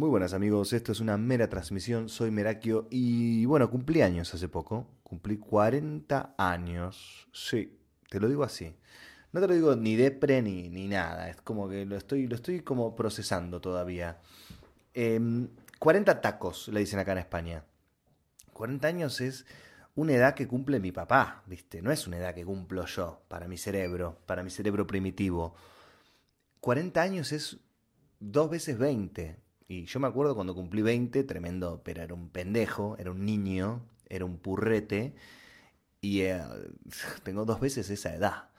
Muy buenas amigos, esto es una mera transmisión, soy Merakio y bueno, cumplí años hace poco, cumplí 40 años, sí, te lo digo así. No te lo digo ni depre ni, ni nada, es como que lo estoy, lo estoy como procesando todavía. 40 em, tacos, le dicen acá en España. 40 años es una edad que cumple mi papá, ¿viste? No es una edad que cumplo yo, para mi cerebro, para mi cerebro primitivo. 40 años es dos veces 20. Y yo me acuerdo cuando cumplí 20, tremendo, pero era un pendejo, era un niño, era un purrete, y eh, tengo dos veces esa edad.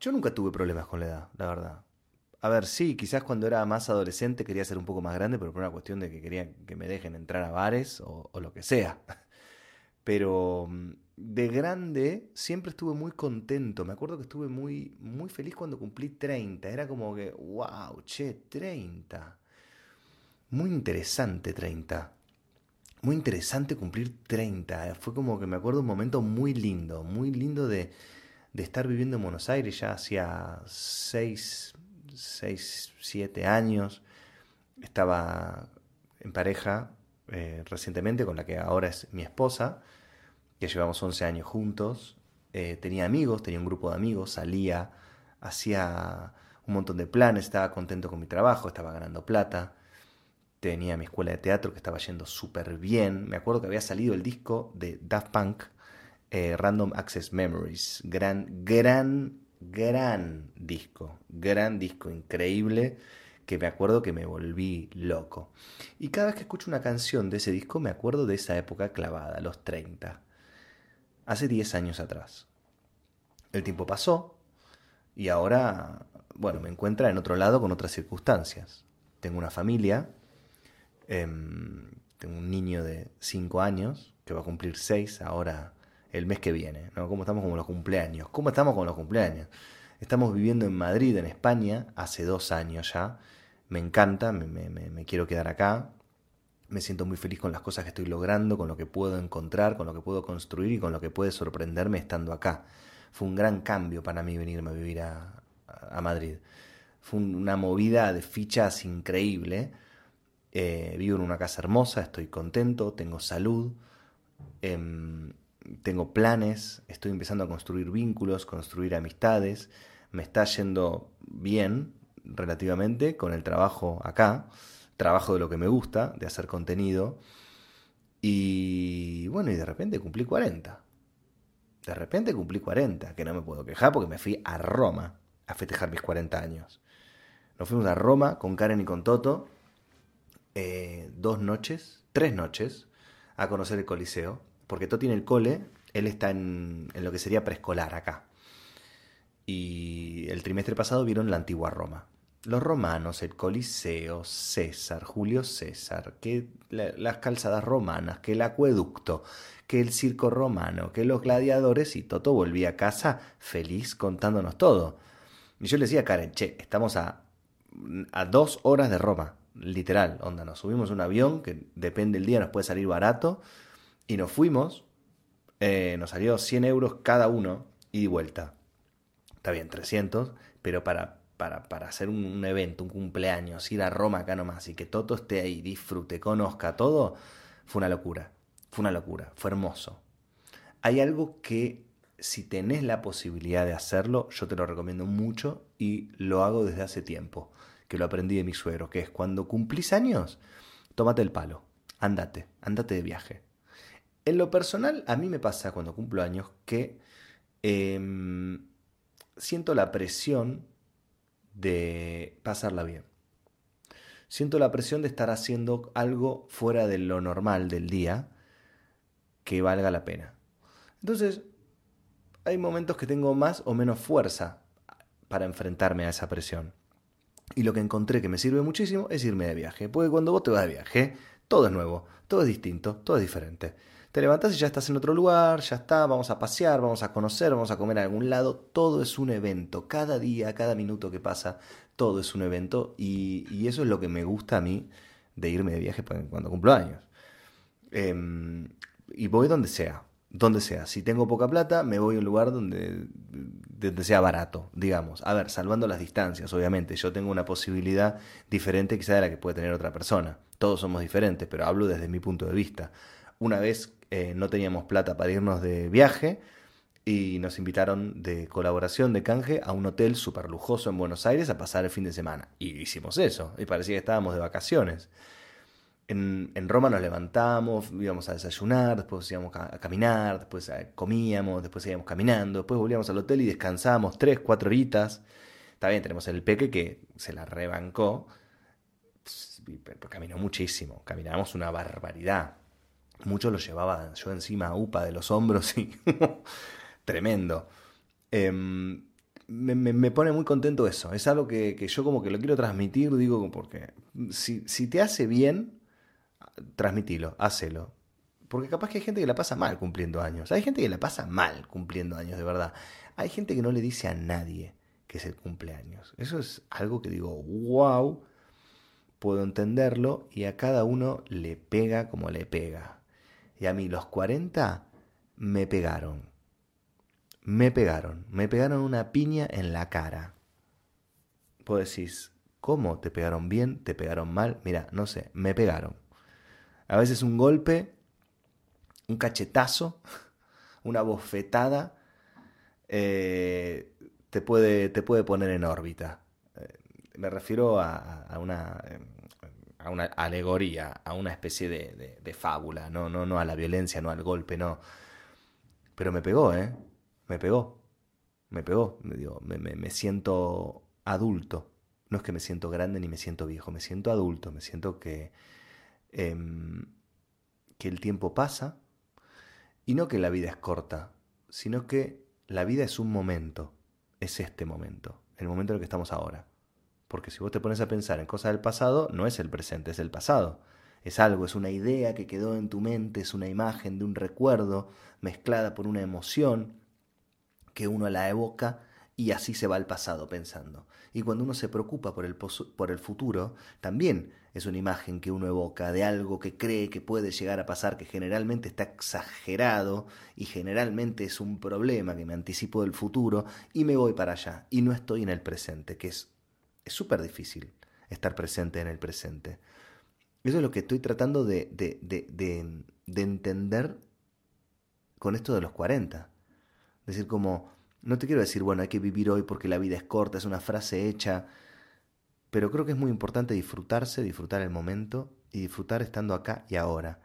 Yo nunca tuve problemas con la edad, la verdad. A ver, sí, quizás cuando era más adolescente quería ser un poco más grande, pero por una cuestión de que quería que me dejen entrar a bares o, o lo que sea. Pero mm, de grande siempre estuve muy contento. Me acuerdo que estuve muy, muy feliz cuando cumplí 30. Era como que, wow, che, 30. Muy interesante 30. Muy interesante cumplir 30. Fue como que me acuerdo un momento muy lindo, muy lindo de, estar viviendo en Buenos Aires ya hacía 6, 6 7 años. Estaba en pareja eh, recientemente con la que ahora es mi esposa, que llevamos 11 años juntos. Eh, tenía amigos, tenía un grupo de amigos, salía, hacía un montón de planes, estaba contento con mi trabajo, estaba ganando plata tenía mi escuela de teatro que estaba yendo súper bien. Me acuerdo que había salido el disco de Daft Punk, eh, Random Access Memories. Gran, gran, gran disco. Gran disco, increíble, que me acuerdo que me volví loco. Y cada vez que escucho una canción de ese disco me acuerdo de esa época clavada, los 30. Hace 10 años atrás. El tiempo pasó y ahora, bueno, me encuentra en otro lado con otras circunstancias. Tengo una familia, Em, tengo un niño de 5 años que va a cumplir 6 ahora el mes que viene. ¿no? ¿Cómo estamos con los cumpleaños? ¿Cómo estamos con los cumpleaños? Estamos viviendo en Madrid, en España, hace dos años ya. Me encanta, me, quiero quedar acá. Me siento muy feliz con las cosas que estoy logrando, con lo que puedo encontrar, con lo que puedo construir y con lo que puede sorprenderme estando acá. Fue un gran cambio para mí venirme a vivir a, a Madrid. Fue una movida de fichas increíble eh, vivo en una casa hermosa, estoy contento, tengo salud, em, tengo planes, estoy empezando a construir vínculos, construir amistades, me está yendo bien relativamente con el trabajo acá, trabajo de lo que me gusta, de hacer contenido, y bueno, y de repente cumplí 40. De repente cumplí 40, que no me puedo quejar porque me fui a Roma a festejar mis 40 años. Nos fuimos a Roma con Karen y con Toto eh, dos noches, tres noches, a conocer el Coliseo, porque Toti en el cole, él está en, en lo que sería preescolar acá. Y el trimestre pasado vieron la antigua Roma. Los romanos, el Coliseo, César, Julio César, que las calzadas romanas, que el acueducto, que el circo romano, que los gladiadores, y Toto volvía a casa feliz contándonos todo. Y yo le decía a Karen, che, estamos a, a dos horas de Roma literal, onda, nos subimos un avión que depende del día, nos puede salir barato, y nos fuimos, eh, nos salió 100 euros cada uno y vuelta. Está bien, 300, pero para, para, para hacer un, evento, un cumpleaños, ir a Roma acá nomás y que todo esté ahí, disfrute, conozca todo, fue una locura, fue una locura, fue hermoso. Hay algo que si tenés la posibilidad de hacerlo, yo te lo recomiendo mucho y lo hago desde hace tiempo que lo aprendí de mi suegro, que es cuando cumplís años, tómate el palo, andate, andate de viaje. En lo personal, a mí me pasa cuando cumplo años que em, siento la presión de pasarla bien. Siento la presión de estar haciendo algo fuera de lo normal del día que valga la pena. Entonces, hay momentos que tengo más o menos fuerza para enfrentarme a esa presión. Y lo que encontré que me sirve muchísimo es irme de viaje. Porque cuando vos te vas de viaje, todo es nuevo, todo es distinto, todo es diferente. Te levantás y ya estás en otro lugar, ya está, vamos a pasear, vamos a conocer, vamos a comer a algún lado. Todo es un evento. Cada día, cada minuto que pasa, todo es un evento. Y, eso es lo que me gusta a mí de irme de viaje cuando cumplo años. Em, y voy donde sea. Donde sea. Si tengo poca plata, me voy a un lugar donde, sea barato, digamos. A ver, salvando las distancias, obviamente. Yo tengo una posibilidad diferente quizá de la que puede tener otra persona. Todos somos diferentes, pero hablo desde mi punto de vista. Una vez eh, no teníamos plata para irnos de viaje y nos invitaron de colaboración, de canje, a un hotel súper lujoso en Buenos Aires a pasar el fin de semana. Y hicimos eso, y parecía que estábamos de vacaciones. En, Roma nos levantamos, íbamos a desayunar, después íbamos a, caminar, después eh, comíamos, después íbamos caminando, después volvíamos al hotel y descansábamos tres, cuatro horitas. Está bien, tenemos el peque que se la rebancó, caminó muchísimo, caminábamos una barbaridad. Muchos lo llevaba yo encima a UPA de los hombros y tremendo. Em, me, pone muy contento eso. Es algo que, que, yo como que lo quiero transmitir, digo, porque si, si te hace bien, transmitilo, hacelo. Porque capaz que hay gente que la pasa mal cumpliendo años. Hay gente que la pasa mal cumpliendo años, de verdad. Hay gente que no le dice a nadie que es el cumpleaños. Eso es algo que digo, wow, puedo entenderlo y a cada uno le pega como le pega. Y a mí los 40 me pegaron. Me pegaron. Me pegaron una piña en la cara. Vos decís, ¿cómo? ¿Te pegaron bien? ¿Te pegaron mal? Mira, no sé, me pegaron. A veces un golpe, un cachetazo, una bofetada, eh, te, puede, te puede poner en órbita. Eh, me refiero a, una, a una alegoría, a una especie de, fábula, no, no, no a la violencia, no al golpe, no. Pero me pegó, ¿eh? Me pegó. Me pegó. Me, digo, me, me siento adulto. No es que me siento grande ni me siento viejo, me siento adulto, me siento que Em, que el tiempo pasa y no que la vida es corta, sino que la vida es un momento, es este momento, el momento en el que estamos ahora. Porque si vos te pones a pensar en cosas del pasado, no es el presente, es el pasado. Es algo, es una idea que quedó en tu mente, es una imagen de un recuerdo mezclada por una emoción que uno la evoca y así se va al pasado pensando. Y cuando uno se preocupa por el, por el futuro, también es una imagen que uno evoca de algo que cree que puede llegar a pasar, que generalmente está exagerado y generalmente es un problema que me anticipo del futuro y me voy para allá y no estoy en el presente, que es súper difícil estar presente en el presente. Eso es lo que estoy tratando de, de, de, de entender con esto de los 40. Es decir, como, no te quiero decir, bueno, hay que vivir hoy porque la vida es corta, es una frase hecha pero creo que es muy importante disfrutarse, disfrutar el momento y disfrutar estando acá y ahora.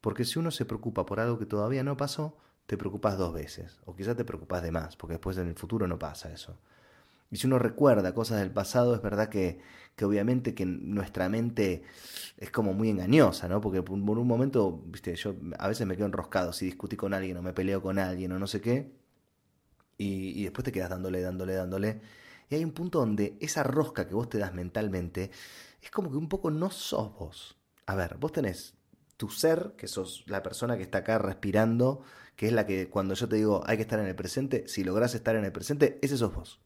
Porque si uno se preocupa por algo que todavía no pasó, te preocupas dos veces, o quizás te preocupas de más, porque después en el futuro no pasa eso. Y si uno recuerda cosas del pasado, es verdad que, que obviamente que nuestra mente es como muy engañosa, ¿no? Porque por un momento, viste, yo a veces me quedo enroscado si discutí con alguien o me peleo con alguien o no sé qué, y, después te quedas dándole, dándole, dándole, y hay un punto donde esa rosca que vos te das mentalmente es como que un poco no sos vos. A ver, vos tenés tu ser, que sos la persona que está acá respirando, que es la que cuando yo te digo hay que estar en el presente, si lográs estar en el presente, ese sos vos.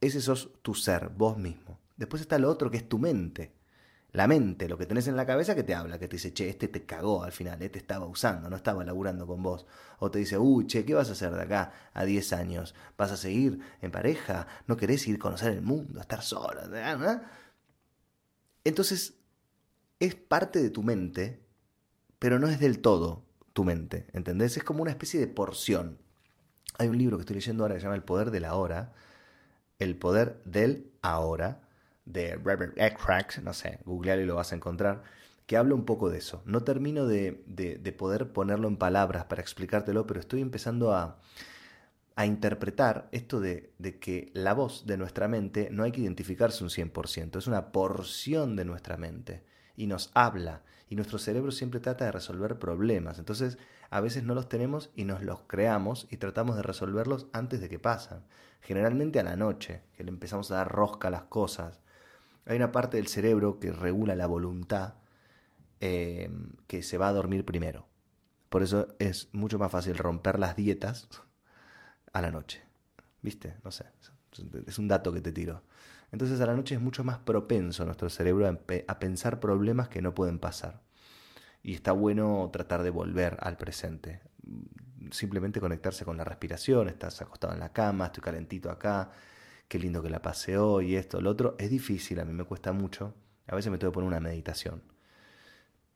Ese sos tu ser, vos mismo. Después está lo otro que es tu mente, la mente, lo que tenés en la cabeza que te habla, que te dice, che, este te cagó al final, este estaba usando, no estaba laburando con vos. O te dice, uy, che, ¿qué vas a hacer de acá a 10 años? ¿Vas a seguir en pareja? ¿No querés ir a conocer el mundo, estar sola? Entonces, es parte de tu mente, pero no es del todo tu mente, ¿entendés? Es como una especie de porción. Hay un libro que estoy leyendo ahora que se llama El poder de la hora, el poder del ahora, de Robert Eckhart, no sé, googlealo y lo vas a encontrar, que habla un poco de eso. No termino de, de, poder ponerlo en palabras para explicártelo, pero estoy empezando a, a interpretar esto de, de, que la voz de nuestra mente no hay que identificarse un 100%, es una porción de nuestra mente y nos habla y nuestro cerebro siempre trata de resolver problemas. Entonces, a veces no los tenemos y nos los creamos y tratamos de resolverlos antes de que pasan. Generalmente a la noche, que le empezamos a dar rosca a las cosas, hay una parte del cerebro que regula la voluntad eh, que se va a dormir primero. Por eso es mucho más fácil romper las dietas a la noche. ¿Viste? No sé. Es un dato que te tiro. Entonces a la noche es mucho más propenso nuestro cerebro a, pensar problemas que no pueden pasar. Y está bueno tratar de volver al presente. simplemente conectarse con la respiración, estás acostado en la cama, estoy calentito acá, qué lindo que la pase hoy, esto, lo otro. Es difícil, a mí me cuesta mucho. A veces me tengo que poner una meditación.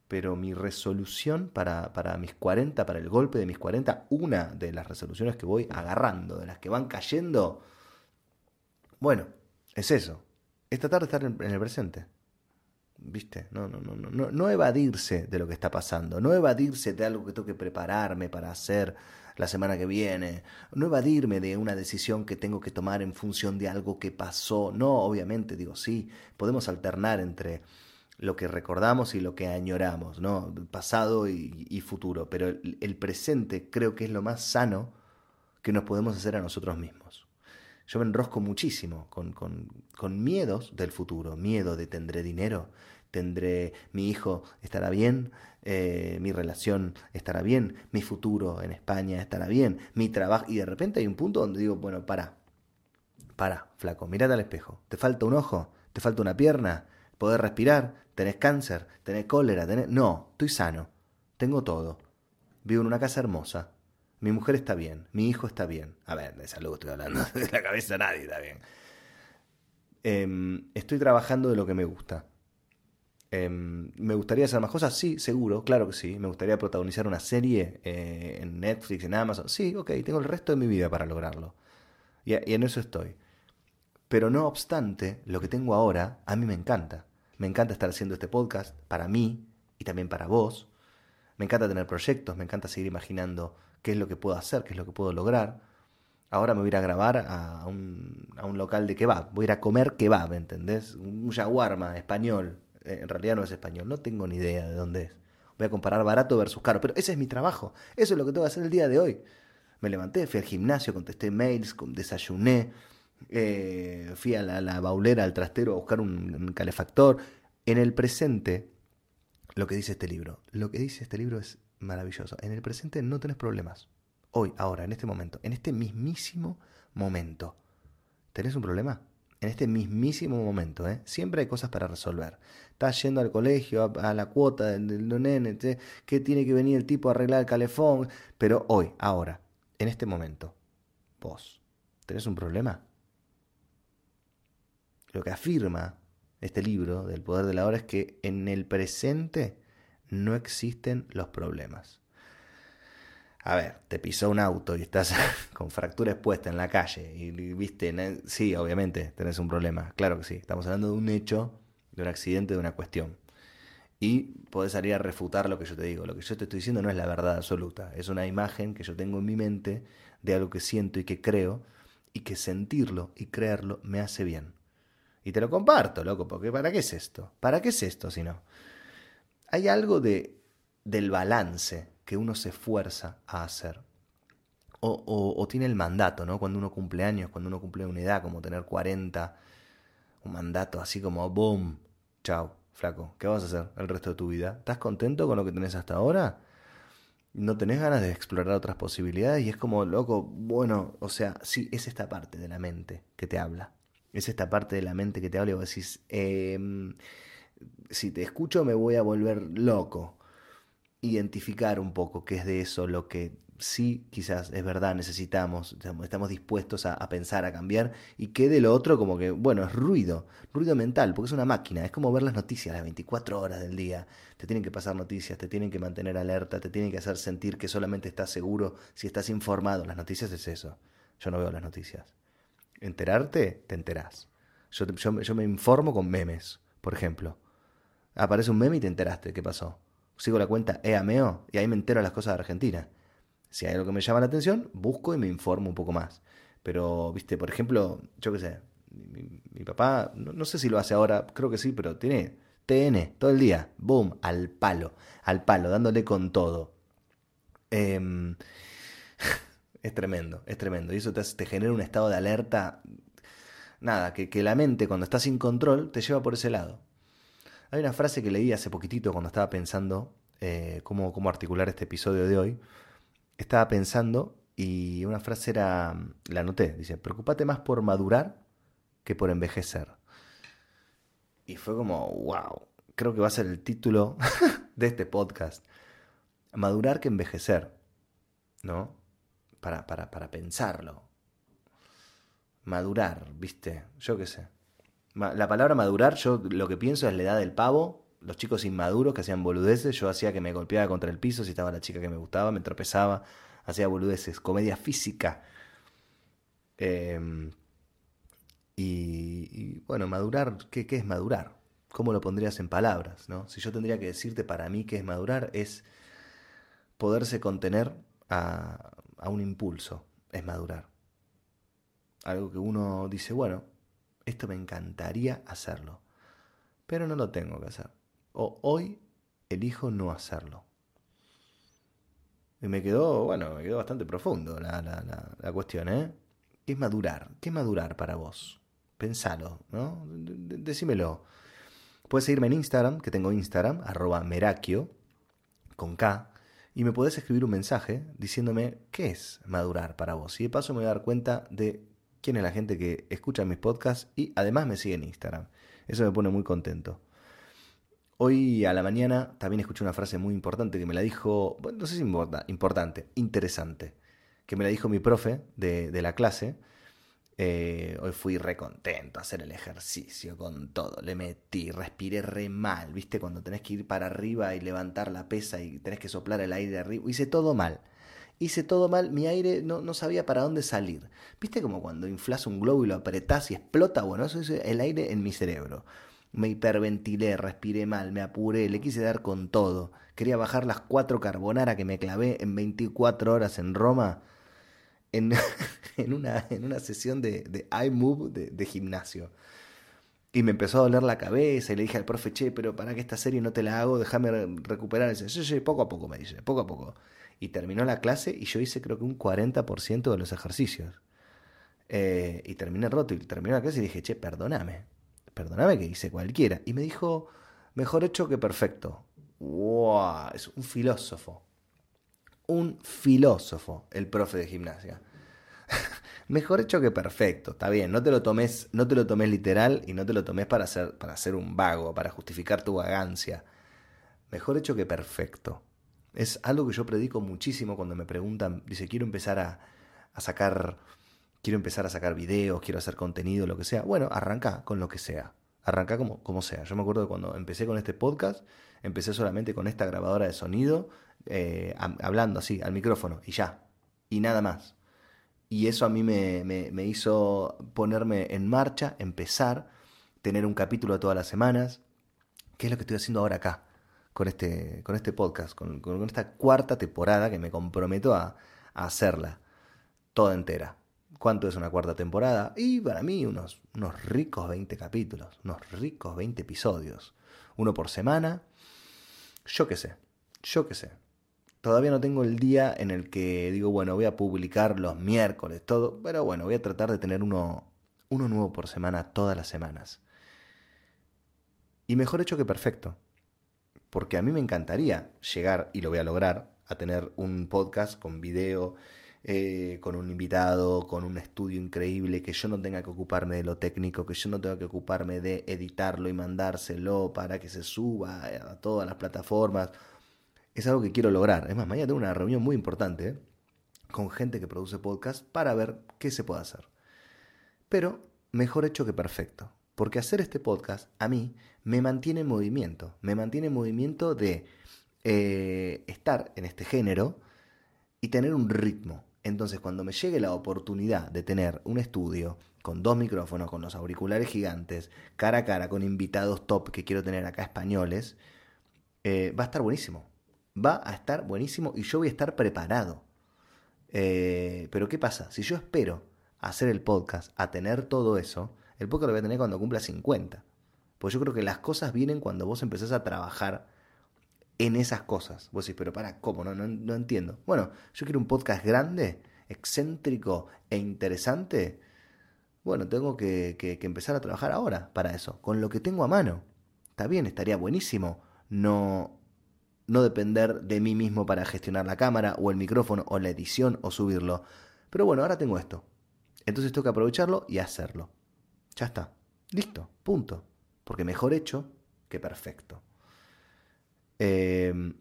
Pero mi resolución para, para mis 40, para el golpe de mis 40, una de las resoluciones que voy agarrando, de las que van cayendo, bueno, es eso. Es tratar de estar en, el presente. ¿Viste? No, no, no, no, no evadirse de lo que está pasando, no evadirse de algo que tengo que prepararme para hacer la semana que viene, no evadirme de una decisión que tengo que tomar en función de algo que pasó. No, obviamente, digo, sí, podemos alternar entre lo que recordamos y lo que añoramos, ¿no? Pasado y, futuro, pero el, presente creo que es lo más sano que nos podemos hacer a nosotros mismos. Yo me enrosco muchísimo con, con, con miedos del futuro, miedo de tendré dinero, tendré, mi hijo estará bien, eh, mi relación estará bien, mi futuro en España estará bien, mi trabajo. Y de repente hay un punto donde digo, bueno, para, para, flaco, mirate al espejo. ¿Te falta un ojo? ¿Te falta una pierna? ¿Podés respirar? ¿Tenés cáncer? ¿Tenés cólera? ¿Tenés... No, estoy sano. Tengo todo. Vivo en una casa hermosa. Mi mujer está bien. Mi hijo está bien. A ver, de salud estoy hablando. De la cabeza nadie está bien. Em, estoy trabajando de lo que me gusta. Em, ¿Me gustaría hacer más cosas? Sí, seguro, claro que sí. ¿Me gustaría protagonizar una serie eh, en Netflix, en Amazon? Sí, ok, tengo el resto de mi vida para lograrlo. Y, en eso estoy. Pero no obstante, lo que tengo ahora a mí me encanta. Me encanta estar haciendo este podcast para mí y también para vos. Me encanta tener proyectos, me encanta seguir imaginando qué es lo que puedo hacer, qué es lo que puedo lograr. Ahora me voy a ir a grabar a un, a un local de kebab. Voy a ir a comer kebab, ¿entendés? Un shawarma español, en realidad no es español, no tengo ni idea de dónde es. Voy a comparar barato versus caro, pero ese es mi trabajo, eso es lo que tengo que hacer el día de hoy. Me levanté, fui al gimnasio, contesté mails, desayuné, eh, fui a la, baulera, al trastero a buscar un, calefactor. En el presente, lo que dice este libro, lo que dice este libro es maravilloso. En el presente no tenés problemas. Hoy, ahora, en este momento, en este mismísimo momento. ¿Tenés un problema? En este mismísimo momento. ¿eh? Siempre hay cosas para resolver. Estás yendo al colegio, a, la cuota del, del nene, que tiene que venir el tipo a arreglar el calefón. Pero hoy, ahora, en este momento, vos, ¿tenés un problema? Lo que afirma este libro del poder de la hora es que en el presente no existen los problemas. A ver, te pisó un auto y estás con fractura expuesta en la calle y viste, sí, obviamente tenés un problema, claro que sí. Estamos hablando de un hecho, de un accidente, de una cuestión. Y podés salir a refutar lo que yo te digo. Lo que yo te estoy diciendo no es la verdad absoluta, es una imagen que yo tengo en mi mente de algo que siento y que creo y que sentirlo y creerlo me hace bien. Y te lo comparto, loco, porque ¿para qué es esto? ¿Para qué es esto si no? Hay algo de, del balance que uno se esfuerza a hacer. O, tiene el mandato, ¿no? Cuando uno cumple años, cuando uno cumple una edad, como tener 40, un mandato así como, boom, chao, flaco, ¿qué vas a hacer el resto de tu vida? ¿Estás contento con lo que tenés hasta ahora? ¿No tenés ganas de explorar otras posibilidades? Y es como, loco, bueno, o sea, sí, es esta parte de la mente que te habla. Es esta parte de la mente que te habla y vos decís, em, si te escucho me voy a volver loco identificar un poco qué es de eso lo que sí quizás es verdad necesitamos, estamos dispuestos a, pensar, a cambiar, y qué de lo otro como que, bueno, es ruido, ruido mental, porque es una máquina, es como ver las noticias las 24 horas del día, te tienen que pasar noticias, te tienen que mantener alerta, te tienen que hacer sentir que solamente estás seguro si estás informado, las noticias es eso, yo no veo las noticias. Enterarte, te enterás. Yo, yo, yo me informo con memes, por ejemplo. Aparece un meme y te enteraste, ¿qué pasó? Sigo la cuenta EAMEO y ahí me entero las cosas de Argentina. Si hay algo que me llama la atención, busco y me informo un poco más. Pero, viste, por ejemplo, yo qué sé, mi, papá, no, sé si lo hace ahora, creo que sí, pero tiene TN todo el día, boom, al palo, al palo, dándole con todo. Em, es tremendo, es tremendo. Y eso te, te, genera un estado de alerta. Nada, que, que la mente cuando está sin control te lleva por ese lado. Hay una frase que leí hace poquitito cuando estaba pensando eh, cómo, cómo articular este episodio de hoy. Estaba pensando y una frase era, la anoté, dice, preocupate más por madurar que por envejecer. Y fue como, wow, creo que va a ser el título de este podcast. Madurar que envejecer, ¿no? para, para, para pensarlo. Madurar, ¿viste? Yo qué sé. La palabra madurar, yo lo que pienso es la edad del pavo, los chicos inmaduros que hacían boludeces, yo hacía que me golpeaba contra el piso si estaba la chica que me gustaba, me tropezaba, hacía boludeces, comedia física. Em, y, bueno, madurar, ¿qué, ¿qué, es madurar? ¿Cómo lo pondrías en palabras? ¿no? Si yo tendría que decirte para mí qué es madurar, es poderse contener a, a un impulso, es madurar. Algo que uno dice, bueno, esto me encantaría hacerlo, pero no lo tengo que hacer. O hoy elijo no hacerlo. Y me quedó, bueno, me quedó bastante profundo la, la, cuestión, ¿eh? ¿Qué es madurar? ¿Qué es madurar para vos? Pensalo, ¿no? Decímelo. Puedes seguirme en Instagram, que tengo Instagram, arroba merakio, con K, y me podés escribir un mensaje diciéndome qué es madurar para vos. Y de paso me voy a dar cuenta de quién es la gente que escucha mis podcasts y además me sigue en Instagram. Eso me pone muy contento. Hoy a la mañana también escuché una frase muy importante que me la dijo, bueno, no sé si importa, importante, interesante, que me la dijo mi profe de, la clase. Eh, hoy fui re contento a hacer el ejercicio con todo, le metí, respiré re mal, viste, cuando tenés que ir para arriba y levantar la pesa y tenés que soplar el aire arriba, hice todo mal hice todo mal, mi aire no, no, sabía para dónde salir. ¿Viste como cuando inflas un globo y lo apretás y explota? Bueno, eso es el aire en mi cerebro. Me hiperventilé, respiré mal, me apuré, le quise dar con todo. Quería bajar las cuatro carbonara que me clavé en 24 horas en Roma en, en, una, en una, sesión de, de iMove de, de, gimnasio. Y me empezó a doler la cabeza y le dije al profe, che, pero para que esta serie no te la hago, déjame recuperar. Y dice, poco a poco, me dice, poco a poco. Y terminó la clase y yo hice creo que un 40% de los ejercicios. Eh, y terminé roto y terminó la clase y dije, che, perdóname perdóname que hice cualquiera. Y me dijo, mejor hecho que perfecto. ¡Wow! Es un filósofo. Un filósofo, el profe de gimnasia. mejor hecho que perfecto, está bien, no te lo tomes, no te lo tomes literal y no te lo tomes para ser, para ser un vago, para justificar tu vagancia. Mejor hecho que perfecto. Es algo que yo predico muchísimo cuando me preguntan, dice, quiero empezar a, a sacar quiero empezar a sacar videos, quiero hacer contenido, lo que sea. Bueno, arranca con lo que sea. Arranca como, como sea. Yo me acuerdo de cuando empecé con este podcast, empecé solamente con esta grabadora de sonido, eh, hablando así, al micrófono, y ya. Y nada más. Y eso a mí me, me, hizo ponerme en marcha, empezar, tener un capítulo todas las semanas, que es lo que estoy haciendo ahora acá, con este, con este podcast, con, con esta cuarta temporada que me comprometo a, a hacerla toda entera cuánto es una cuarta temporada. Y para mí unos, unos ricos 20 capítulos, unos ricos 20 episodios. Uno por semana. Yo qué sé, yo qué sé. Todavía no tengo el día en el que digo, bueno, voy a publicar los miércoles, todo. Pero bueno, voy a tratar de tener uno, uno nuevo por semana todas las semanas. Y mejor hecho que perfecto. Porque a mí me encantaría llegar, y lo voy a lograr, a tener un podcast con video, eh, con un invitado, con un estudio increíble, que yo no tenga que ocuparme de lo técnico, que yo no tenga que ocuparme de editarlo y mandárselo para que se suba a todas las plataformas. Es algo que quiero lograr. Es más, mañana tengo una reunión muy importante ¿eh? con gente que produce podcast para ver qué se puede hacer. Pero mejor hecho que perfecto. Porque hacer este podcast a mí me mantiene en movimiento. Me mantiene en movimiento de eh, estar en este género y tener un ritmo. Entonces, cuando me llegue la oportunidad de tener un estudio con dos micrófonos, con los auriculares gigantes, cara a cara, con invitados top que quiero tener acá españoles, eh, va a estar buenísimo. Va a estar buenísimo y yo voy a estar preparado. Eh, pero ¿qué pasa? Si yo espero hacer el podcast, a tener todo eso, el podcast lo voy a tener cuando cumpla 50. Pues yo creo que las cosas vienen cuando vos empezás a trabajar en esas cosas. Vos decís, pero para, ¿cómo? No, no, entiendo. Bueno, yo quiero un podcast grande, excéntrico e interesante. Bueno, tengo que, que, empezar a trabajar ahora para eso, con lo que tengo a mano. Está bien, estaría buenísimo no, no depender de mí mismo para gestionar la cámara o el micrófono o la edición o subirlo. Pero bueno, ahora tengo esto. Entonces tengo que aprovecharlo y hacerlo. Ya está. Listo. Punto. Porque mejor hecho que perfecto. Em,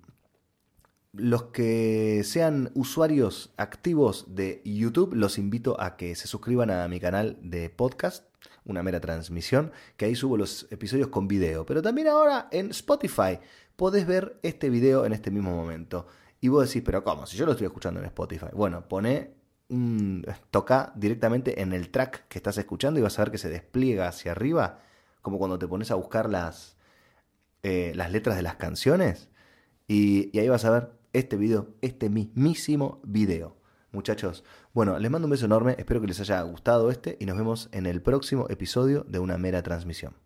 los que sean usuarios activos de YouTube, los invito a que se suscriban a mi canal de podcast, una mera transmisión, que ahí subo los episodios con video. Pero también ahora en Spotify podés ver este video en este mismo momento. Y vos decís, pero ¿cómo? Si yo lo estoy escuchando en Spotify. Bueno, pone toca directamente en el track que estás escuchando y vas a ver que se despliega hacia arriba, como cuando te pones a buscar las, eh, las letras de las canciones. Y, y ahí vas a ver este video, este mismísimo video. Muchachos, bueno, les mando un beso enorme, espero que les haya gustado este y nos vemos en el próximo episodio de Una Mera Transmisión.